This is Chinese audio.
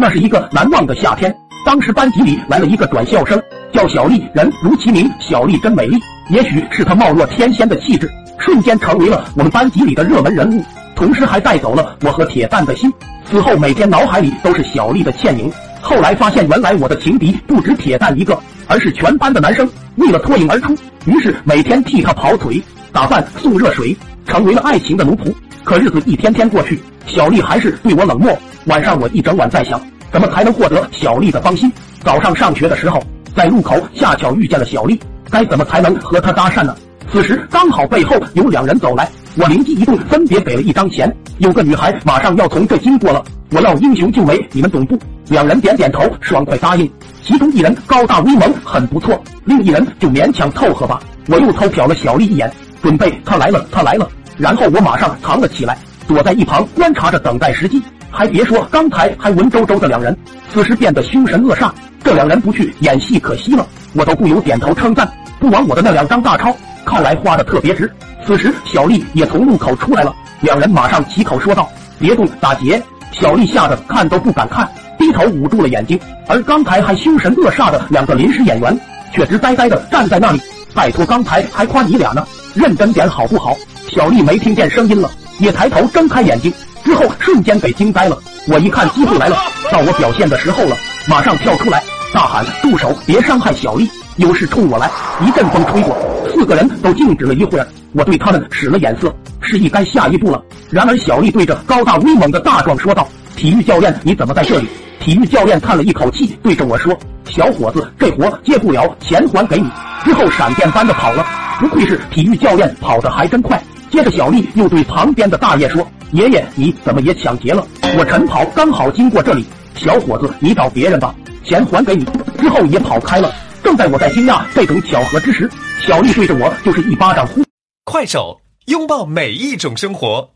那是一个难忘的夏天，当时班级里来了一个转校生，叫小丽，人如其名，小丽真美丽。也许是她貌若天仙的气质，瞬间成为了我们班级里的热门人物，同时还带走了我和铁蛋的心。此后每天脑海里都是小丽的倩影。后来发现，原来我的情敌不止铁蛋一个，而是全班的男生。为了脱颖而出，于是每天替她跑腿、打饭、送热水，成为了爱情的奴仆。可日子一天天过去，小丽还是对我冷漠。晚上我一整晚在想，怎么才能获得小丽的芳心。早上上学的时候，在路口恰巧遇见了小丽，该怎么才能和她搭讪呢？此时刚好背后有两人走来，我灵机一动，分别给了一张钱。有个女孩马上要从这经过了，我要英雄救美，你们懂不。两人点点头，爽快答应。其中一人高大威猛，很不错；另一人就勉强凑合吧。我又偷瞟了小丽一眼，准备她来了，她来了。然后我马上藏了起来，躲在一旁观察着，等待时机。还别说，刚才还文绉绉的两人，此时变得凶神恶煞。这两人不去演戏可惜了，我都不由点头称赞。不枉我的那两张大钞，看来花的特别值。此时小丽也从路口出来了，两人马上齐口说道：“别动，打劫！”小丽吓得看都不敢看，低头捂住了眼睛。而刚才还凶神恶煞的两个临时演员，却直呆呆的站在那里。拜托，刚才还夸你俩呢，认真点好不好？小丽没听见声音了，也抬头睁开眼睛，之后瞬间给惊呆了。我一看机会来了，到我表现的时候了，马上跳出来大喊：“住手！别伤害小丽！有事冲我来！”一阵风吹过，四个人都静止了一会儿。我对他们使了眼色，示意该下一步了。然而小丽对着高大威猛的大壮说道：“体育教练，你怎么在这里？”体育教练叹了一口气，对着我说：“小伙子，这活接不了，钱还给你。”之后闪电般的跑了。不愧是体育教练，跑得还真快。接着，小丽又对旁边的大爷说：“爷爷，你怎么也抢劫了？我晨跑刚好经过这里。小伙子，你找别人吧，钱还给你。”之后也跑开了。正在我在惊讶这种巧合之时，小丽对着我就是一巴掌呼。快手，拥抱每一种生活。